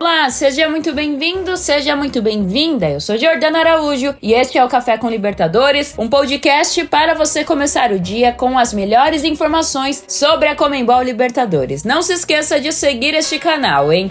Olá, seja muito bem-vindo, seja muito bem-vinda. Eu sou Jordana Araújo e este é o Café com Libertadores, um podcast para você começar o dia com as melhores informações sobre a Comembol Libertadores. Não se esqueça de seguir este canal, hein?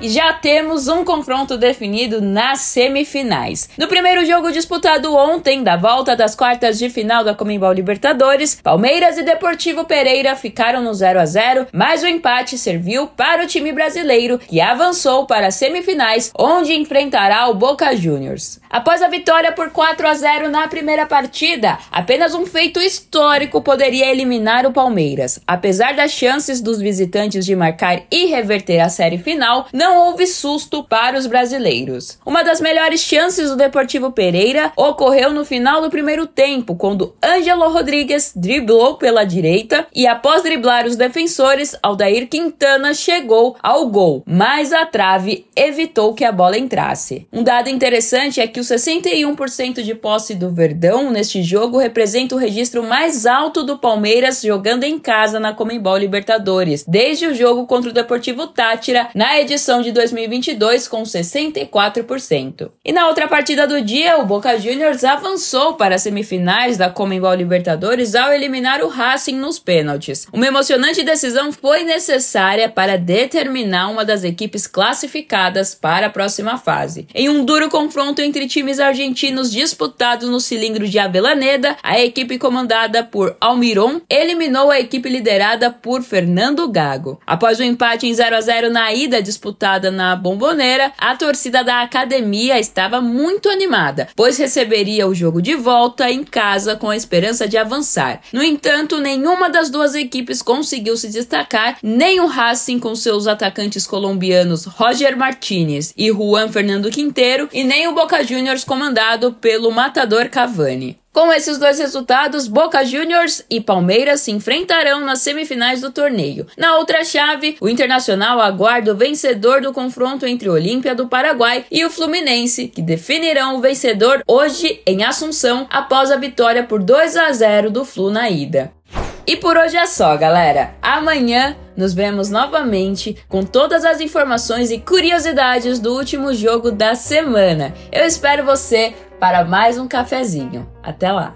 E já temos um confronto definido nas semifinais. No primeiro jogo disputado ontem, da volta das quartas de final da Comembol Libertadores, Palmeiras e Deportivo Pereira ficaram no 0 a 0, mas o empate serviu para o time brasileiro, que avançou para as semifinais, onde enfrentará o Boca Juniors. Após a vitória por 4 a 0 na primeira partida, apenas um feito histórico poderia eliminar o Palmeiras. Apesar das chances dos visitantes de marcar e reverter a série final, não não houve susto para os brasileiros. Uma das melhores chances do Deportivo Pereira ocorreu no final do primeiro tempo, quando Ângelo Rodrigues driblou pela direita e após driblar os defensores, Aldair Quintana chegou ao gol, mas a trave evitou que a bola entrasse. Um dado interessante é que o 61% de posse do Verdão neste jogo representa o registro mais alto do Palmeiras jogando em casa na Comembol Libertadores, desde o jogo contra o Deportivo Tátira na edição de 2022 com 64%. E na outra partida do dia, o Boca Juniors avançou para as semifinais da Comembol Libertadores ao eliminar o Racing nos pênaltis. Uma emocionante decisão foi necessária para determinar uma das equipes classificadas para a próxima fase. Em um duro confronto entre times argentinos disputado no cilindro de Avelaneda, a equipe comandada por Almiron eliminou a equipe liderada por Fernando Gago. Após o um empate em 0 a 0 na ida disputada disputada na Bomboneira, a torcida da academia estava muito animada, pois receberia o jogo de volta em casa com a esperança de avançar. No entanto, nenhuma das duas equipes conseguiu se destacar, nem o Racing com seus atacantes colombianos Roger Martinez e Juan Fernando Quinteiro, e nem o Boca Juniors comandado pelo matador Cavani. Com esses dois resultados, Boca Juniors e Palmeiras se enfrentarão nas semifinais do torneio. Na outra chave, o Internacional aguarda o vencedor do confronto entre Olímpia do Paraguai e o Fluminense, que definirão o vencedor hoje em Assunção após a vitória por 2 a 0 do Flu na ida. E por hoje é só, galera. Amanhã nos vemos novamente com todas as informações e curiosidades do último jogo da semana. Eu espero você para mais um cafezinho. Até lá!